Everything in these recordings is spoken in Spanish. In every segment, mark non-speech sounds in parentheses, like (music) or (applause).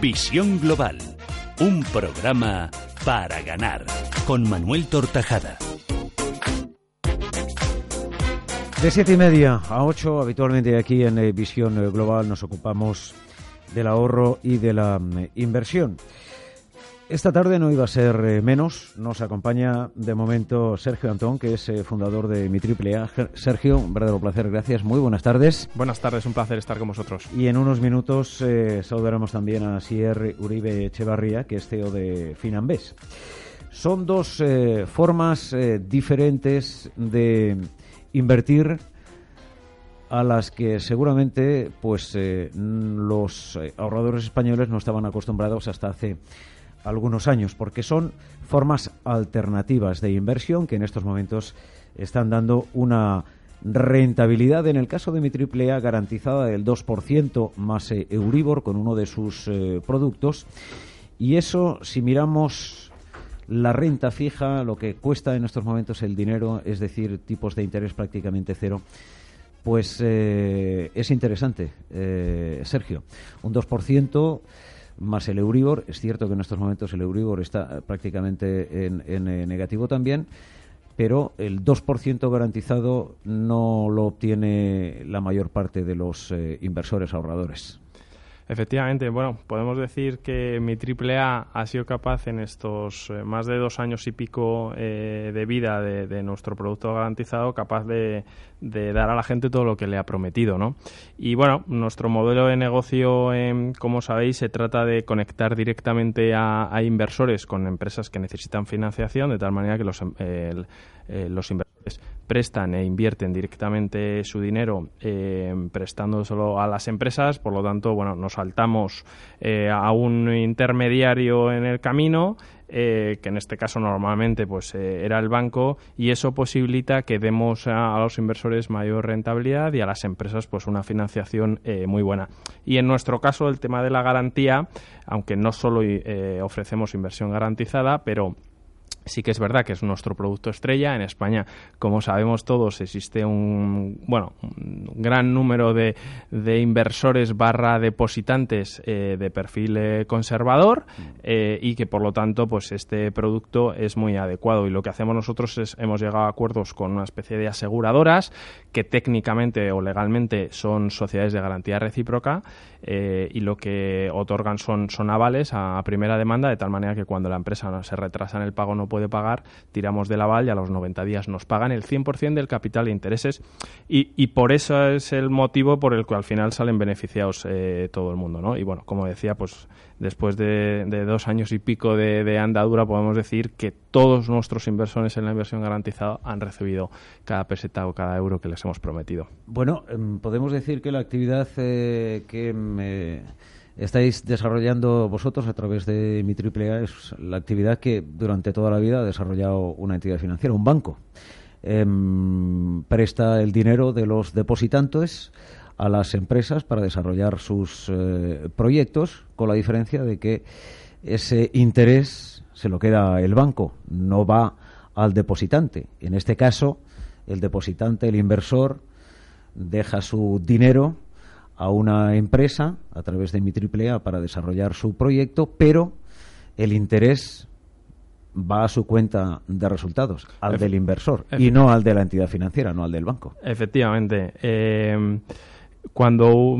Visión Global, un programa para ganar, con Manuel Tortajada. De siete y media a ocho, habitualmente aquí en eh, Visión eh, Global nos ocupamos del ahorro y de la mm, inversión. Esta tarde no iba a ser eh, menos. Nos acompaña de momento Sergio Antón, que es eh, fundador de Mi Triple A. Sergio, un verdadero placer, gracias. Muy buenas tardes. Buenas tardes, un placer estar con vosotros. Y en unos minutos eh, saludaremos también a Sier Uribe Echevarría, que es CEO de Finambés. Son dos formas diferentes de invertir a las que seguramente pues los ahorradores españoles no estaban acostumbrados hasta hace algunos años, porque son formas alternativas de inversión que en estos momentos están dando una rentabilidad, en el caso de mi triple A, garantizada del 2% más eh, Euribor con uno de sus eh, productos. Y eso, si miramos la renta fija, lo que cuesta en estos momentos el dinero, es decir, tipos de interés prácticamente cero, pues eh, es interesante, Sergio. Un 2% más el Euribor. Es cierto que en estos momentos el Euribor está eh, prácticamente en, eh, negativo también, pero el 2% garantizado no lo obtiene la mayor parte de los eh, inversores ahorradores. Efectivamente, bueno, podemos decir que mi AAA ha sido capaz en estos más de dos años y pico eh, de vida de, nuestro producto garantizado, capaz de, dar a la gente todo lo que le ha prometido, ¿no? Y bueno, nuestro modelo de negocio, em, como sabéis, se trata de conectar directamente a, inversores con empresas que necesitan financiación, de tal manera que los, em, eh, los inversores prestan e invierten directamente su dinero eh, prestándoselo a las empresas, por lo tanto, bueno, nos saltamos eh, a un intermediario en el camino eh, que en este caso normalmente pues era el banco y eso posibilita que demos a, los inversores mayor rentabilidad y a las empresas pues una financiación muy buena. Y en nuestro caso el tema de la garantía aunque no solo ofrecemos inversión garantizada pero Sí que es verdad que es nuestro producto estrella. En España, como sabemos todos, existe un, bueno, un gran número de, de inversores barra depositantes eh, de perfil eh, conservador eh, y que, por lo tanto, pues este producto es muy adecuado. Y lo que hacemos nosotros es, hemos llegado a acuerdos con una especie de aseguradoras que técnicamente o legalmente son sociedades de garantía recíproca y lo que otorgan son, son avales a primera demanda, de tal manera que cuando la empresa se retrasa en el pago no puede pagar, tiramos del aval y a los 90 días nos pagan el 100% del capital e intereses y, y, por eso es el motivo por el que al final salen beneficiados eh, todo el mundo, ¿no? Y bueno, como decía, pues después de, dos años y pico de, andadura podemos decir que todos nuestros inversores en la inversión garantizada han recibido cada peseta o cada euro que les hemos prometido. Bueno, em, podemos decir que la actividad eh, que me estáis desarrollando vosotros a través de mi AAA es la actividad que durante toda la vida ha desarrollado una entidad financiera, un banco. Em, presta el dinero de los depositantes a las empresas para desarrollar sus eh, proyectos, con la diferencia de que ese interés se lo queda el banco, no va al depositante. En este caso, el depositante, el inversor, deja su dinero a una empresa a través de mi AAA para desarrollar su proyecto, pero el interés va a su cuenta de resultados, al del inversor, y no al de la entidad financiera, no al del banco. Efectivamente. Eh, cuando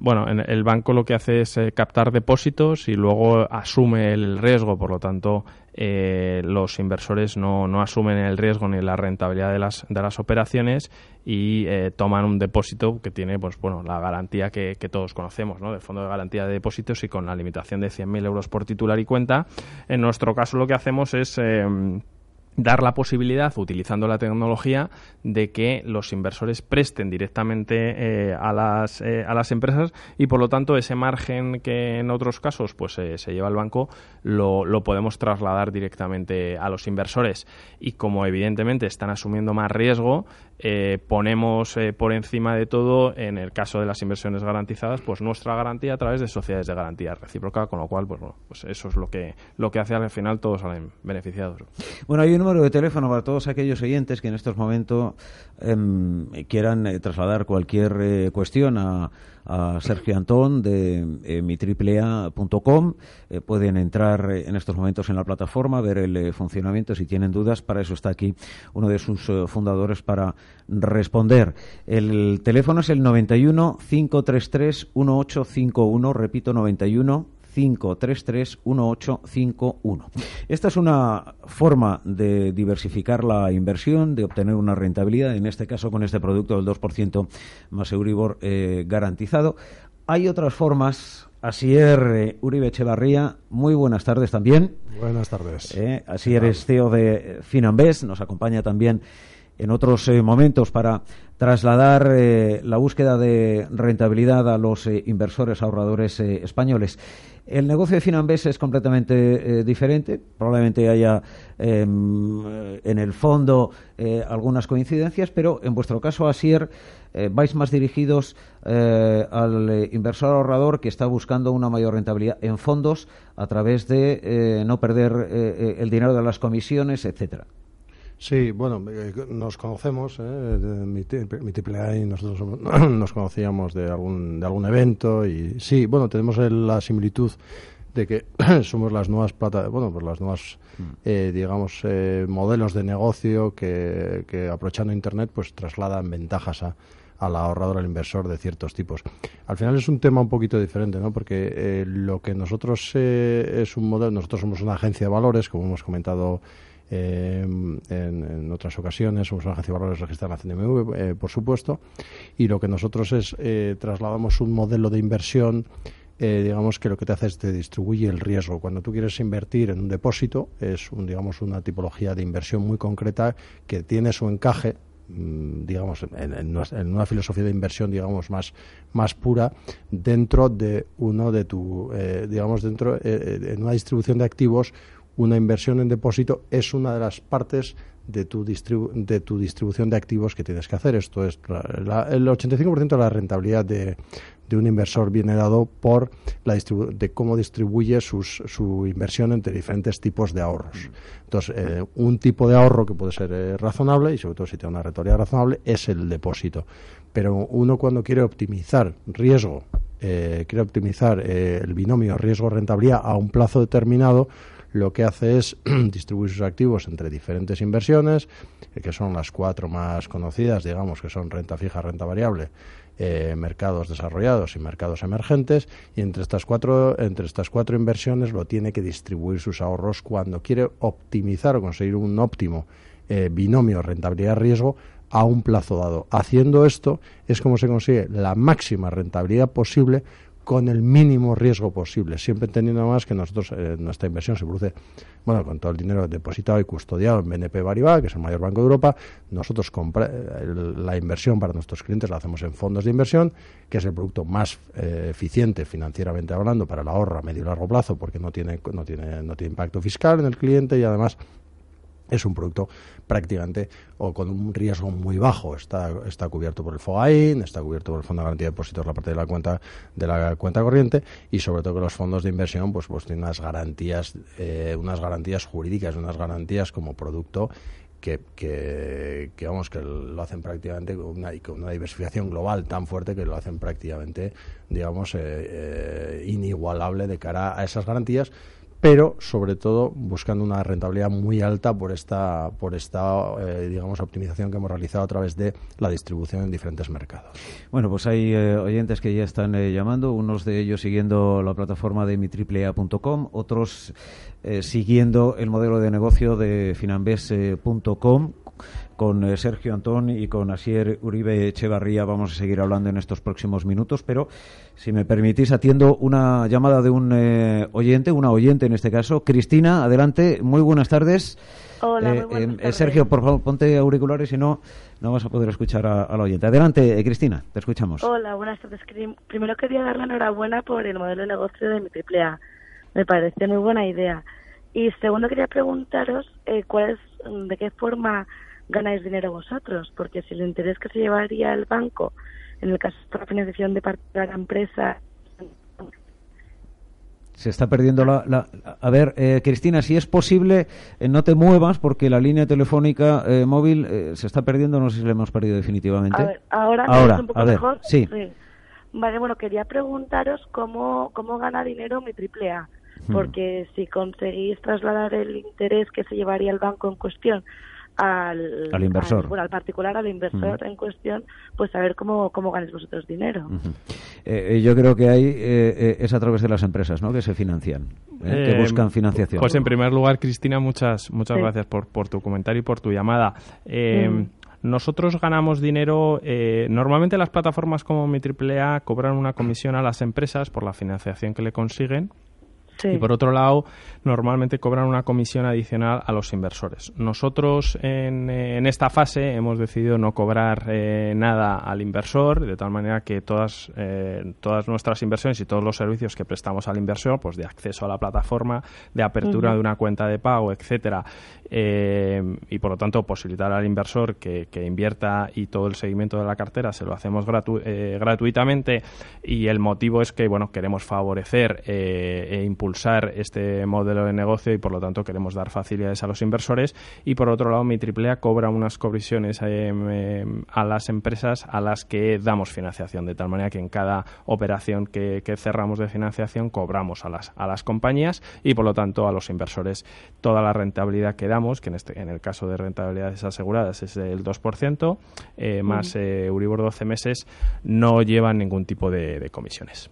bueno el banco lo que hace es eh, captar depósitos y luego asume el riesgo por lo tanto eh, los inversores no, no, asumen el riesgo ni la rentabilidad de las, de las operaciones y eh, toman un depósito que tiene pues bueno la garantía que, todos conocemos ¿no? del fondo de garantía de depósitos y con la limitación de 100.000 euros por titular y cuenta en nuestro caso lo que hacemos es dar la posibilidad, utilizando la tecnología, de que los inversores presten directamente eh, a, las, eh, a las empresas y, por lo tanto, ese margen que en otros casos pues eh, se lleva al banco lo, lo, podemos trasladar directamente a los inversores. Y como evidentemente están asumiendo más riesgo, ponemos por encima de todo, en el caso de las inversiones garantizadas, pues nuestra garantía a través de sociedades de garantía recíproca, con lo cual, pues, bueno, pues eso es lo que, lo que hace al final todos salen beneficiados. Bueno, hay un número de teléfono para todos aquellos oyentes que en estos momentos em, quieran eh, trasladar cualquier eh, cuestión a, Sergio Antón de eh, mitriplea.com. pueden entrar en estos momentos en la plataforma, ver el funcionamiento. Si tienen dudas, para eso está aquí uno de sus fundadores para responder. El teléfono es el 91 533 1851. Repito, 91 5331851. Esta es una forma de diversificar la inversión, de obtener una rentabilidad, en este caso con este producto del 2% más Euribor eh, garantizado. Hay otras formas. Asier eh, Uribe Echevarría, muy buenas tardes también. Buenas tardes. Eh, Asier es CEO de Finambés, nos acompaña también en otros eh, momentos para trasladar la búsqueda de rentabilidad a los inversores ahorradores españoles. El negocio de Finambés es completamente eh, diferente. Probablemente haya em, en el fondo eh, algunas coincidencias, pero en vuestro caso, Asier, eh, vais más dirigidos al inversor ahorrador que está buscando una mayor rentabilidad en fondos a través de no perder el dinero de las comisiones, etcétera. Sí, bueno, eh, nos conocemos, ¿eh? mi, triple y nosotros (clears throat) nos conocíamos de algún, de algún evento y sí, bueno, tenemos la similitud de que (clears throat) somos las nuevas plata, bueno, pues las nuevas, mm. eh, digamos, eh, modelos de negocio que, que, aprovechando Internet, pues trasladan ventajas a, al ahorrador, al inversor de ciertos tipos. Al final es un tema un poquito diferente, ¿no? Porque eh, lo que nosotros eh, es un modelo, nosotros somos una agencia de valores, como hemos comentado eh, en, otras ocasiones. Somos una agencia de valores registrada en la CNMV, eh, por supuesto. Y lo que nosotros es, eh, trasladamos un modelo de inversión digamos que lo que te hace es te distribuye el riesgo. Cuando tú quieres invertir en un depósito, es un, digamos una tipología de inversión muy concreta que tiene su encaje mm, digamos en, una filosofía de inversión digamos más más pura dentro de uno de tu digamos dentro en una distribución de activos una inversión en depósito es una de las partes de tu, de tu distribución de activos que tienes que hacer. Esto es el 85% de la rentabilidad de, un inversor viene dado por la de cómo distribuye su inversión entre diferentes tipos de ahorros. Entonces, eh, un tipo de ahorro que puede ser eh, razonable y sobre todo si tiene una rentabilidad razonable es el depósito. Pero uno cuando quiere optimizar riesgo, eh, quiere optimizar el binomio riesgo-rentabilidad a un plazo determinado, lo que hace es (clears throat) distribuir sus activos entre diferentes inversiones, eh, que son las cuatro más conocidas, digamos, que son renta fija, renta variable, eh, mercados desarrollados y mercados emergentes, y entre estas cuatro, entre estas cuatro inversiones lo tiene que distribuir sus ahorros cuando quiere optimizar o conseguir un óptimo eh, binomio rentabilidad-riesgo a un plazo dado. Haciendo esto es como se consigue la máxima rentabilidad posible con el mínimo riesgo posible, siempre entendiendo más que nosotros, eh, nuestra inversión se produce, bueno, con todo el dinero depositado y custodiado en BNP Paribas, que es el mayor banco de Europa, nosotros compra, eh, la inversión para nuestros clientes la hacemos en fondos de inversión, que es el producto más eh, eficiente financieramente hablando para el ahorro a medio y largo plazo, porque no tiene, no tiene, no tiene impacto fiscal en el cliente y además es un producto prácticamente o con un riesgo muy bajo. Está, está cubierto por el FOAIN, está cubierto por el Fondo de Garantía de Depósitos, la parte de la cuenta de la cuenta corriente y sobre todo que los fondos de inversión pues, pues tienen unas garantías, eh, unas garantías jurídicas, unas garantías como producto que, que, vamos que lo hacen prácticamente con una, con una, diversificación global tan fuerte que lo hacen prácticamente digamos eh, eh, inigualable de cara a esas garantías pero sobre todo buscando una rentabilidad muy alta por esta, por esta eh, digamos, optimización que hemos realizado a través de la distribución en diferentes mercados. Bueno, pues hay eh, oyentes que ya están eh, llamando, unos de ellos siguiendo la plataforma de mitriplea.com, otros siguiendo el modelo de negocio de finambes.com con eh, Sergio Antón y con Asier Uribe Echevarría vamos a seguir hablando en estos próximos minutos, pero si me permitís atiendo una llamada de un eh, oyente, una oyente en este caso. Cristina, adelante, muy buenas tardes. Hola, muy buenas tardes. Sergio, por favor, ponte auriculares, si no, no vas a poder escuchar a, la oyente. Adelante, Cristina, te escuchamos. Hola, buenas tardes. Primero quería dar la enhorabuena por el modelo de negocio de mi AAA. Me parece muy buena idea. Y segundo, quería preguntaros eh, cuál es, de qué forma ganáis dinero vosotros, porque si el interés que se llevaría el banco, en el caso de la financiación de parte de la empresa, se está perdiendo la... A ver, eh, Cristina, si es posible, eh, no te muevas porque la línea telefónica móvil se está perdiendo, no sé si la hemos perdido definitivamente. A ver, ahora, ahora un poco a ver, mejor. Sí. Vale, bueno, quería preguntaros cómo, cómo gana dinero mi triple A porque si conseguís trasladar el interés que se llevaría el banco en cuestión al, al inversor. Al, bueno, al particular, al inversor en cuestión, pues a ver cómo, cómo ganáis vosotros dinero. Eh, eh, yo creo que ahí eh, es a través de las empresas ¿no? que se financian, que buscan financiación. Pues en primer lugar, Cristina, muchas, muchas gracias por, por tu comentario y por tu llamada. Mm. Nosotros ganamos dinero, normalmente las plataformas como mi AAA cobran una comisión a las empresas por la financiación que le consiguen y por otro lado, normalmente cobran una comisión adicional a los inversores. Nosotros en, esta fase hemos decidido no cobrar eh, nada al inversor, de tal manera que todas, eh, todas nuestras inversiones y todos los servicios que prestamos al inversor, pues de acceso a la plataforma, de apertura de una cuenta de pago, etcétera, eh, y por lo tanto posibilitar al inversor que, invierta y todo el seguimiento de la cartera se lo hacemos gratuitamente y el motivo es que bueno queremos favorecer e impulsar impulsar este modelo de negocio y por lo tanto queremos dar facilidades a los inversores. Y por otro lado mi AAA cobra unas comisiones em, em, a las empresas a las que damos financiación de tal manera que en cada operación que, cerramos de financiación cobramos a las, a las compañías y por lo tanto a los inversores. Toda la rentabilidad que damos que en, este, en el caso de rentabilidades aseguradas es del 2% eh, más eh, Euribor 12 meses no llevan ningún tipo de, comisiones.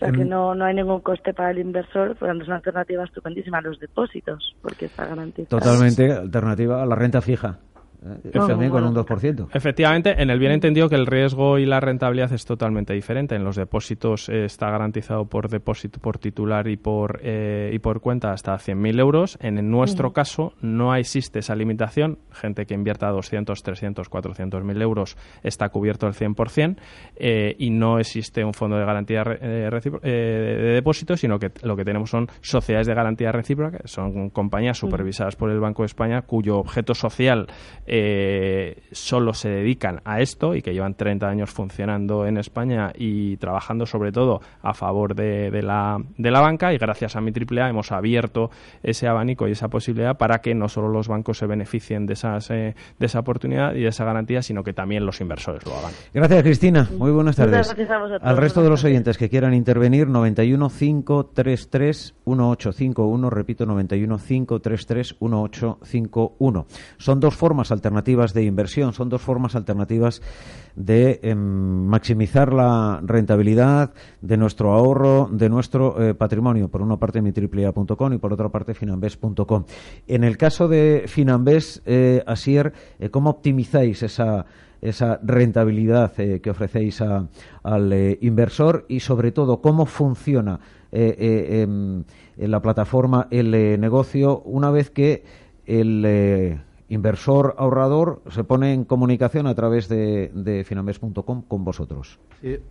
Sea que no, no hay ningún coste para el inversor, pues es una alternativa estupendísima a los depósitos, porque está garantizado. Totalmente alternativa a la renta fija. Eh, también con un 2%. Efectivamente, en el bien entendido que el riesgo y la rentabilidad es totalmente diferente. En los depósitos eh, está garantizado por depósito, por titular y por, eh, y por cuenta hasta 100.000 euros. En nuestro caso no existe esa limitación. Gente que invierta 200, 300, 400.000 euros está cubierto al 100% y no existe un fondo de garantía de depósito, sino que lo que tenemos son sociedades de garantía recíproca, que son compañías supervisadas por el Banco de España cuyo objeto social eh, solo se dedican a esto y que llevan 30 años funcionando en España y trabajando sobre todo a favor de, la, de la banca y gracias a mi AAA hemos abierto ese abanico y esa posibilidad para que no solo los bancos se beneficien de, esas, eh, de esa oportunidad y de esa garantía, sino que también los inversores lo hagan. Gracias, Cristina. Muy buenas tardes. Al resto de los oyentes que quieran intervenir, 91 533 1851, repito, 91 533 1851. Son dos formas alternativas de inversión, son dos formas alternativas de em, maximizar la rentabilidad de nuestro ahorro, de nuestro eh, patrimonio. Por una parte mitriplea.com y por otra parte finambes.com. En el caso de Finambes, eh, Asier, eh, ¿cómo optimizáis esa esa rentabilidad que ofrecéis al inversor y sobre todo cómo funciona em, en la plataforma el negocio una vez que el inversor ahorrador se pone en comunicación a través de, de con vosotros.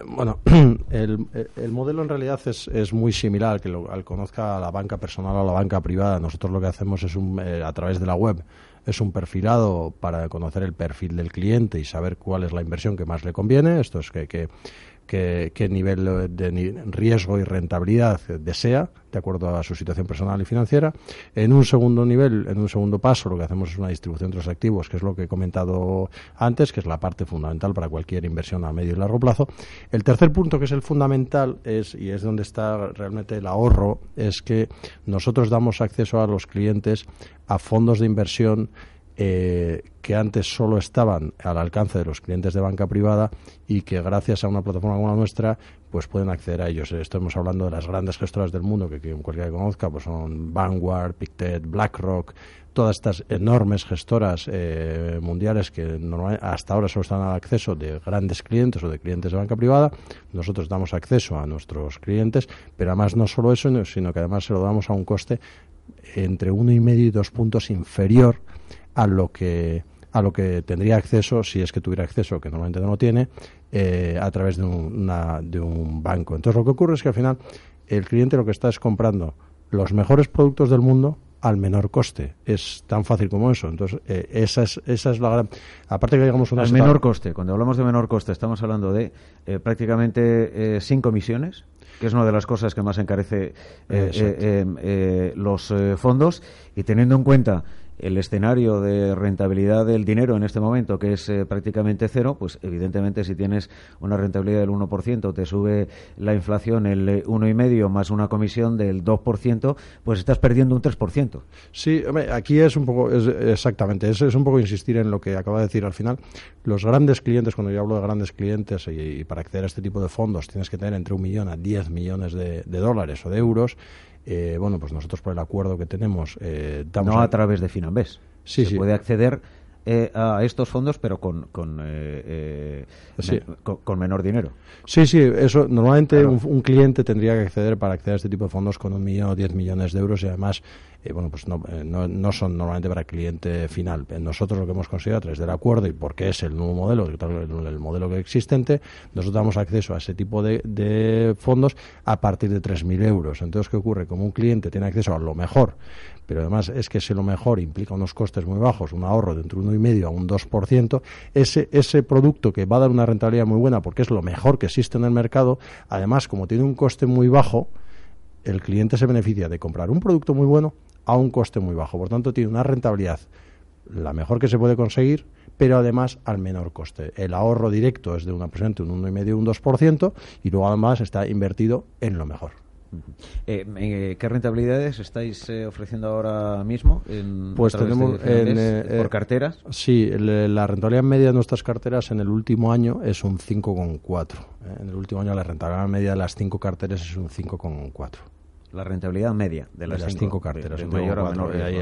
bueno, (clears throat) el, modelo en realidad es, es muy similar que lo, al conozca la banca personal o la banca privada. Nosotros lo que hacemos es un, eh, a través de la web es un perfilado para conocer el perfil del cliente y saber cuál es la inversión que más le conviene. Esto es que, que qué, nivel de riesgo y rentabilidad desea, de acuerdo a su situación personal y financiera. En un segundo nivel, en un segundo paso, lo que hacemos es una distribución de los activos, que es lo que he comentado antes, que es la parte fundamental para cualquier inversión a medio y largo plazo. El tercer punto, que es el fundamental, es, y es donde está realmente el ahorro, es que nosotros damos acceso a los clientes a fondos de inversión eh, que antes solo estaban al alcance de los clientes de banca privada y que gracias a una plataforma como la nuestra pues pueden acceder a ellos. Estamos hablando de las grandes gestoras del mundo que, que cualquiera que conozca pues son Vanguard, Pictet, BlackRock, todas estas enormes gestoras eh, mundiales que hasta ahora solo están al acceso de grandes clientes o de clientes de banca privada. Nosotros damos acceso a nuestros clientes, pero además no solo eso, sino que además se lo damos a un coste entre uno y medio y dos puntos inferior a lo que a lo que tendría acceso si es que tuviera acceso, que normalmente no lo tiene, eh, a través de, de un banco. Entonces lo que ocurre es que al final el cliente lo que está es comprando los mejores productos del mundo al menor coste. Es tan fácil como eso. Entonces, eh, esa, es, esa es la gran. Aparte que digamos una. Al menor coste. Cuando hablamos de menor coste, estamos hablando de eh, prácticamente sin comisiones, que es una de las cosas que más encarece los fondos. Y teniendo en cuenta el escenario de rentabilidad del dinero en este momento, que es eh, prácticamente cero, pues evidentemente si tienes una rentabilidad del 1%, te sube la inflación el 1,5% eh, más una comisión del 2%, pues estás perdiendo un 3%. Sí, aquí es un poco, es, exactamente, es, es un poco insistir en lo que acaba de decir al final. Los grandes clientes, cuando yo hablo de grandes clientes y, para acceder a este tipo de fondos tienes que tener entre un millón a 10 millones de dólares o de euros, eh, bueno, pues nosotros por el acuerdo que tenemos eh, No a, través de Finambés. Sí, Se puede acceder eh, a estos fondos, pero con, con, eh, con, menor dinero. Sí, sí, eso normalmente un, cliente tendría que acceder para acceder a este tipo de fondos con un millón o diez millones de euros y además eh, bueno, pues no, eh, no, no, son normalmente para cliente final. Eh, nosotros lo que hemos conseguido a través del acuerdo y porque es el nuevo modelo, el, modelo que existente, nosotros damos acceso a ese tipo de, de fondos a partir de 3.000 euros. Entonces, ¿qué ocurre? Como un cliente tiene acceso a lo mejor, pero además es que si lo mejor implica unos costes muy bajos, un ahorro de entre uno y medio a un 2%, ese, ese producto que va a dar una rentabilidad muy buena porque es lo mejor que existe en el mercado, además como tiene un coste muy bajo, el cliente se beneficia de comprar un producto muy bueno a un coste muy bajo. Por tanto, tiene una rentabilidad la mejor que se puede conseguir, pero además al menor coste. El ahorro directo es de un aproximadamente un 1,5 un 2% y luego además está invertido en lo mejor. Eh, eh, ¿Qué rentabilidades estáis eh, ofreciendo ahora mismo? En, pues tenemos por carteras. Sí, la rentabilidad media de nuestras carteras en el último año es un 5,4. En el último año la rentabilidad media de las cinco carteras es un 5,4 la rentabilidad media de las, cinco, carteras.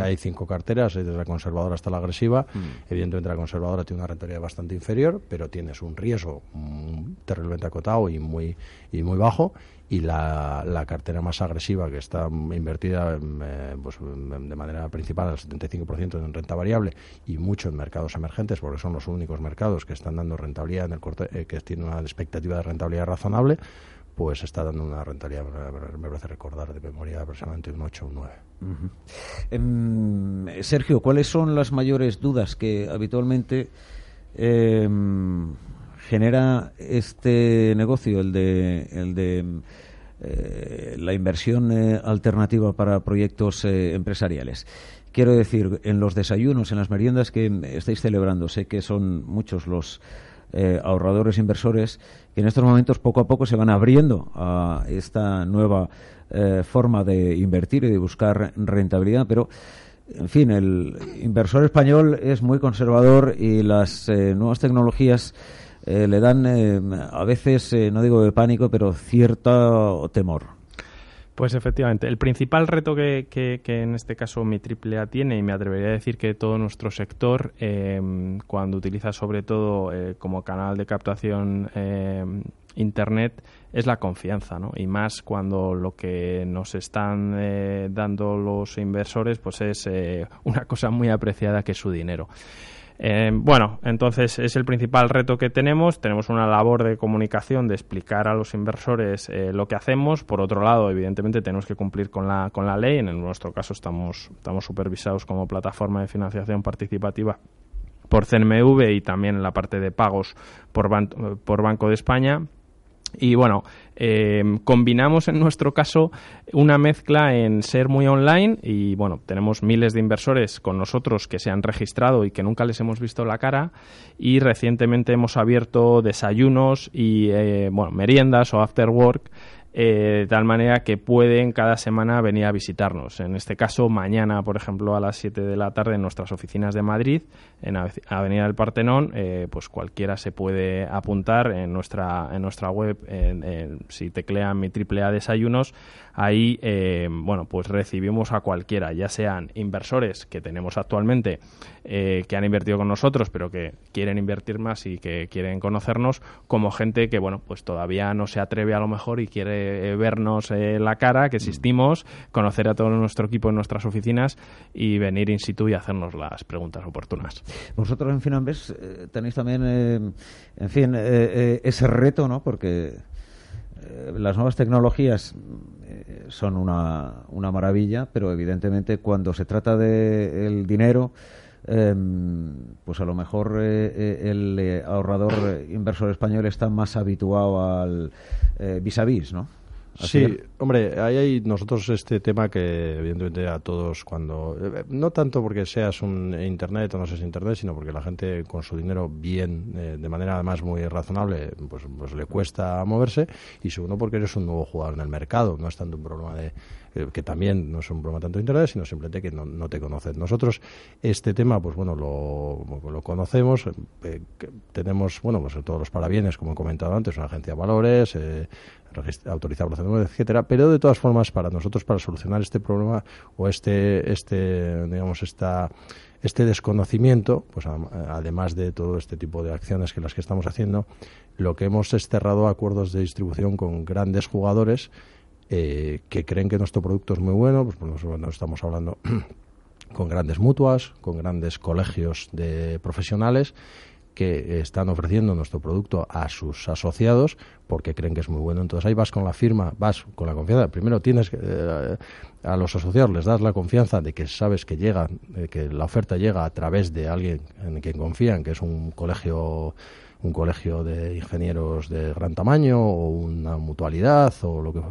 hay, cinco carteras, desde la conservadora hasta la agresiva. Mm. Evidentemente la conservadora tiene una rentabilidad bastante inferior, pero tienes un riesgo mm, terriblemente acotado y muy, y muy bajo. Y la, la cartera más agresiva, que está invertida eh, pues, de manera principal al 75% en renta variable y mucho en mercados emergentes, porque son los únicos mercados que están dando rentabilidad en el corte, eh, que tienen una expectativa de rentabilidad razonable, pues está dando una rentabilidad, me parece recordar de memoria, aproximadamente un 8 o un 9. Em, Sergio, ¿cuáles son las mayores dudas que habitualmente em, genera este negocio, el de, el de eh, la inversión eh, alternativa para proyectos eh, empresariales? Quiero decir, en los desayunos, en las meriendas que estáis celebrando, sé que son muchos los eh, ahorradores inversores que en estos momentos poco a poco se van abriendo a esta nueva eh, forma de invertir y de buscar rentabilidad, pero en fin, el inversor español es muy conservador y las eh, nuevas tecnologías le dan a veces, no digo de pánico, pero cierto temor. Pues efectivamente, el principal reto que, que, en este caso mi AAA tiene, y me atrevería a decir que todo nuestro sector, eh, cuando utiliza sobre todo eh, como canal de captación eh, Internet, es la confianza, ¿no? Y más cuando lo que nos están dando los inversores, pues es una cosa muy apreciada que es su dinero. Eh, bueno, entonces es el principal reto que tenemos. Tenemos una labor de comunicación, de explicar a los inversores eh, lo que hacemos. Por otro lado, evidentemente tenemos que cumplir con la, con la ley. En nuestro caso estamos, estamos supervisados como plataforma de financiación participativa por CNMV y también en la parte de pagos por, por Banco de España. Y bueno, eh, combinamos en nuestro caso una mezcla en ser muy online y bueno, tenemos miles de inversores con nosotros que se han registrado y que nunca les hemos visto la cara y recientemente hemos abierto desayunos y eh, bueno, meriendas o after work de tal manera que pueden cada semana venir a visitarnos. En este caso, mañana, por ejemplo, a las 7 de la tarde en nuestras oficinas de Madrid, en Avenida del Partenón, pues cualquiera se puede apuntar en nuestra, en nuestra web, si teclean mi triple A desayunos, ahí, bueno, pues recibimos a cualquiera, ya sean inversores que tenemos actualmente, que han invertido con nosotros, pero que quieren invertir más y que quieren conocernos, como gente que, bueno, pues todavía no se atreve a lo mejor y quiere vernos eh, la cara, que existimos, conocer a todo nuestro equipo en nuestras oficinas y venir in situ y hacernos las preguntas oportunas. Vosotros en Finambes eh, tenéis también, eh, en fin, ese reto, ¿no? Porque las nuevas tecnologías son una, una maravilla, pero evidentemente cuando se trata del dinero, Em, pues a lo mejor eh, eh, el eh, ahorrador inversor español está más habituado al vis a vis, ¿no? Sí, hombre, ahí hay nosotros este tema que evidentemente a todos cuando no tanto porque seas un internet o no seas internet, sino porque la gente con su dinero bien, de manera además muy razonable, pues, pues le cuesta moverse y segundo porque eres un nuevo jugador en el mercado, no es tanto un problema de que también no es un problema tanto de Internet, sino simplemente que no, te conocen. Nosotros este tema, pues bueno, lo, conocemos, eh, tenemos, bueno, pues todos los parabienes, como he comentado antes, una agencia de valores, eh, autorizada por etcétera, pero de todas formas, para nosotros, para solucionar este problema o este, este digamos, esta este desconocimiento, pues además de todo este tipo de acciones que las que estamos haciendo, lo que hemos es cerrado acuerdos de distribución con grandes jugadores eh, que creen que nuestro producto es muy bueno, pues nosotros estamos hablando (clears throat) con grandes mutuas, con grandes colegios de profesionales que están ofreciendo nuestro producto a sus asociados porque creen que es muy bueno. Entonces ahí vas con la firma, vas con la confianza. Primero tienes eh, a los asociados les das la confianza de que sabes que llega, que la oferta llega a través de alguien en quien confían, que es un colegio un colegio de ingenieros de gran tamaño o una mutualidad o lo que,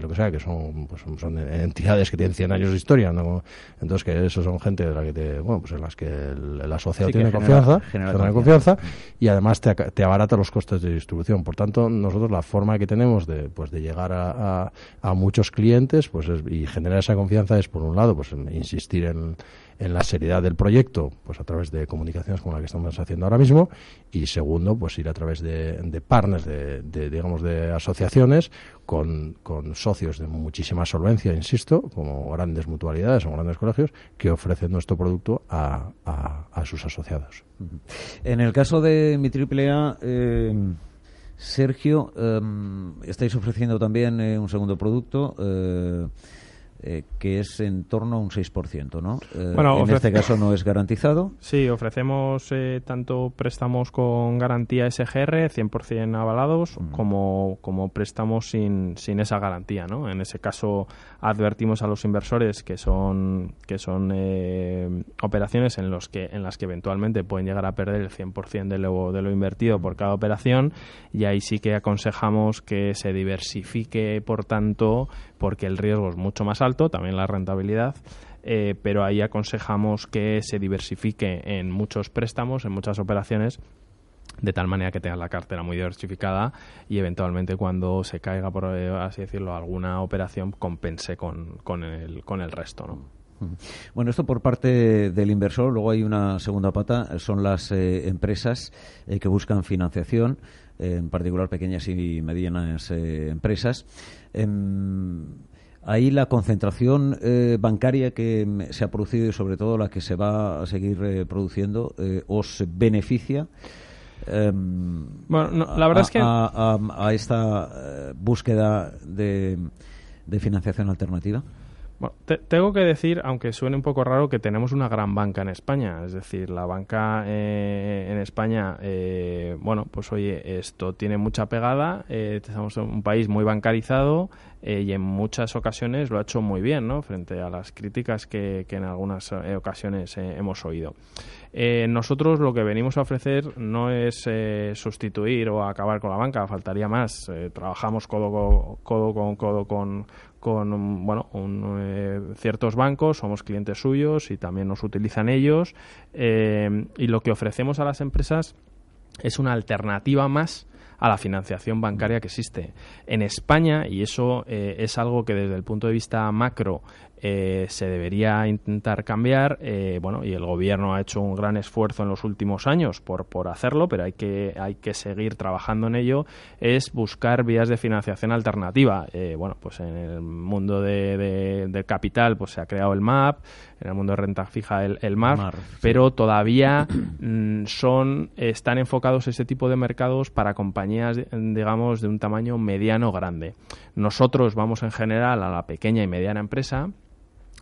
lo que sea, que son, pues, son entidades que tienen 100 años de historia, ¿no? Entonces, que eso son gente de la que te, bueno, pues en las que el, asociado tiene confianza, genera confianza y además te, te, abarata los costes de distribución. Por tanto, nosotros la forma que tenemos de, pues, de llegar a, a, muchos clientes pues y generar esa confianza es, por un lado, pues insistir en en la seriedad del proyecto, pues a través de comunicaciones como la que estamos haciendo ahora mismo, y segundo, pues ir a través de, de partners, de, digamos, de asociaciones con, con, socios de muchísima solvencia, insisto, como grandes mutualidades o grandes colegios, que ofrecen nuestro producto a, a, sus asociados. En el caso de mi AAA, eh, Sergio, eh, estáis ofreciendo también eh, un segundo producto. Eh, eh, que es en torno a un 6%, ¿no? Eh, en este caso no es garantizado. (laughs) Sí, ofrecemos eh, tanto préstamos con garantía SGR, 100% avalados, mm. como, como préstamos sin, sin esa garantía, ¿no? En ese caso advertimos a los inversores que son, que son operaciones en, los que, en las que eventualmente pueden llegar a perder el 100% de lo, de lo invertido por cada operación y ahí sí que aconsejamos que se diversifique, por tanto, porque el riesgo es mucho más alto, también la rentabilidad, eh, pero ahí aconsejamos que se diversifique en muchos préstamos, en muchas operaciones, de tal manera que tenga la cartera muy diversificada y eventualmente cuando se caiga, por eh, así decirlo, alguna operación compense con, con, el, con el resto, ¿no? Bueno, esto por parte del inversor. Luego hay una segunda pata, son las eh, empresas que buscan financiación, en particular pequeñas y medianas empresas. Ahí la concentración eh, bancaria que se ha producido y sobre todo la que se va a seguir eh, produciendo eh, os beneficia em, bueno la verdad es que a, esta búsqueda de, de financiación alternativa bueno, tengo que decir, aunque suene un poco raro, que tenemos una gran banca en España. Es decir, la banca eh, en España, eh, bueno, pues oye, esto tiene mucha pegada. Eh, estamos en un país muy bancarizado y en muchas ocasiones lo ha hecho muy bien, ¿no? Frente a las críticas que, que en algunas ocasiones hemos oído. nosotros lo que venimos a ofrecer no es sustituir o acabar con la banca, faltaría más. trabajamos codo, codo con codo con, con bueno, eh, ciertos bancos, somos clientes suyos y también nos utilizan ellos. Eh, y lo que ofrecemos a las empresas es una alternativa más a la financiación bancaria que existe. En España, y eso eh, es algo que desde el punto de vista macro eh, se debería intentar cambiar. Eh, bueno, y el gobierno ha hecho un gran esfuerzo en los últimos años por, por hacerlo, pero hay que, hay que seguir trabajando en ello. Es buscar vías de financiación alternativa. Eh, bueno, pues en el mundo de, del capital pues se ha creado el MAP, en el mundo de renta fija el, el MAR, pero todavía mm, son están enfocados ese tipo de mercados para compañías, digamos, de un tamaño mediano grande. Nosotros vamos en general a la pequeña y mediana empresa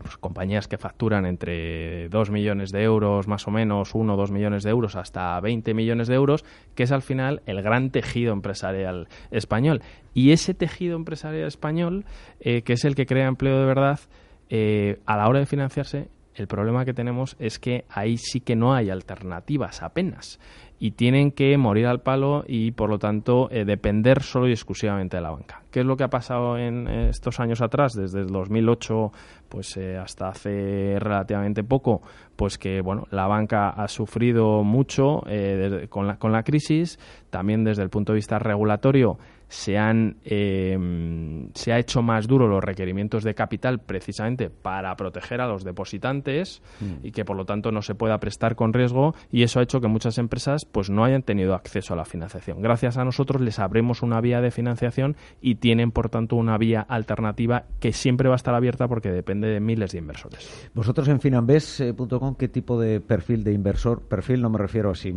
pues, compañías que facturan entre 2 millones de euros, más o menos, 1 o 2 millones de euros, hasta 20 millones de euros, que es al final el gran tejido empresarial español. Y ese tejido empresarial español, eh, que es el que crea empleo de verdad, eh, a la hora de financiarse, el problema que tenemos es que ahí sí que no hay alternativas apenas. Y tienen que morir al palo y por lo tanto eh, depender solo y exclusivamente de la banca. ¿Qué es lo que ha pasado en estos años atrás, desde el 2008 pues eh, hasta hace relativamente poco, pues que bueno, la banca ha sufrido mucho eh, con, la, con la crisis, también desde el punto de vista regulatorio se han em, se ha hecho más duro los requerimientos de capital precisamente para proteger a los depositantes mm. y que por lo tanto no se pueda prestar con riesgo y eso ha hecho que muchas empresas pues no hayan tenido acceso a la financiación. Gracias a nosotros les abrimos una vía de financiación y tienen por tanto una vía alternativa que siempre va a estar abierta porque depende de miles de inversores. Vosotros en finambes.com qué tipo de perfil de inversor, perfil no me refiero a si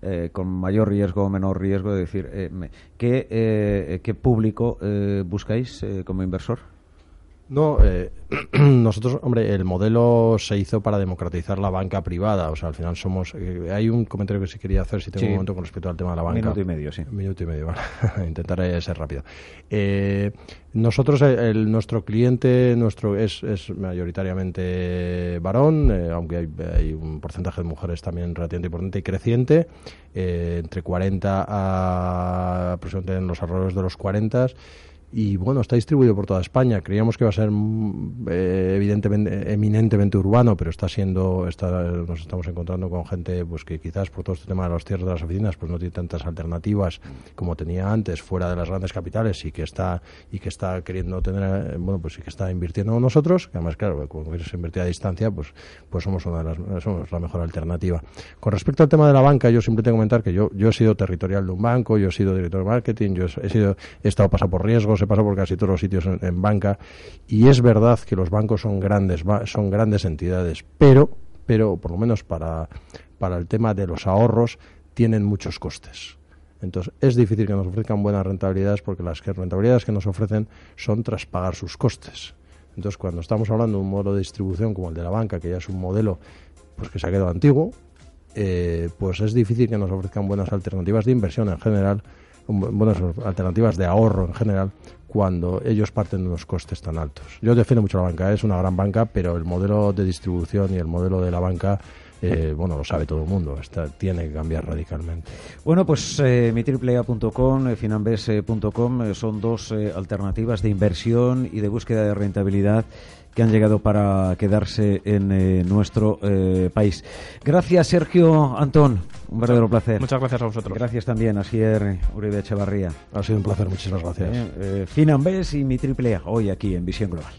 eh, con mayor riesgo o menor riesgo, de decir, eh, ¿qué eh, qué público eh, buscáis eh, como inversor? No, eh, (clears throat) nosotros, hombre, el modelo se hizo para democratizar la banca privada. O sea, al final somos. Eh, hay un comentario que sí quería hacer, si tengo un momento, con respecto al tema de la banca. Minuto y medio, sí. Un minuto y medio, (laughs) vale. Intentaré ser rápido. Eh, nosotros, el, nuestro cliente nuestro es, es mayoritariamente varón, aunque hay, hay, un porcentaje de mujeres también relativamente importante y creciente, entre 40 a aproximadamente en los alrededores de los 40 y bueno, está distribuido por toda España. Creíamos que iba a ser mm, eh, evidentemente eminentemente urbano, pero está siendo está, nos estamos encontrando con gente pues que quizás por todo este tema de los cierres de las oficinas pues no tiene tantas alternativas como tenía antes fuera de las grandes capitales y que está y que está queriendo tener bueno, pues sí que está invirtiendo con nosotros, que además claro, como quieres invertir a distancia, pues pues somos una de las somos la mejor alternativa. Con respecto al tema de la banca, yo siempre tengo que comentar que yo yo he sido territorial de un banco, yo he sido director de marketing, yo he sido he estado pasado por riesgos se pasa por casi todos los sitios en, banca y es verdad que los bancos son grandes, son grandes entidades, pero, pero por lo menos para, para el tema de los ahorros tienen muchos costes. Entonces, es difícil que nos ofrezcan buenas rentabilidades porque las rentabilidades que nos ofrecen son tras pagar sus costes. Entonces, cuando estamos hablando de un modelo de distribución como el de la banca, que ya es un modelo pues que se ha quedado antiguo, eh, pues es difícil que nos ofrezcan buenas alternativas de inversión en general, buenas alternativas de ahorro en general, cuando ellos parten de unos costes tan altos. Yo defiendo mucho la banca, ¿eh? es una gran banca, pero el modelo de distribución y el modelo de la banca eh, bueno, lo sabe todo el mundo, está, tiene que cambiar radicalmente. Bueno, pues eh, mi triplea.com, eh, finambes.com son dos alternativas de inversión y de búsqueda de rentabilidad que han llegado para quedarse en nuestro país. Gracias, Sergio Antón. Un verdadero placer. Muchas gracias a vosotros. Gracias también a Sier Uribe Echevarría. Ha sido un placer, muchísimas gracias. Eh, Finambés y mi triple A, hoy aquí en Visión Global.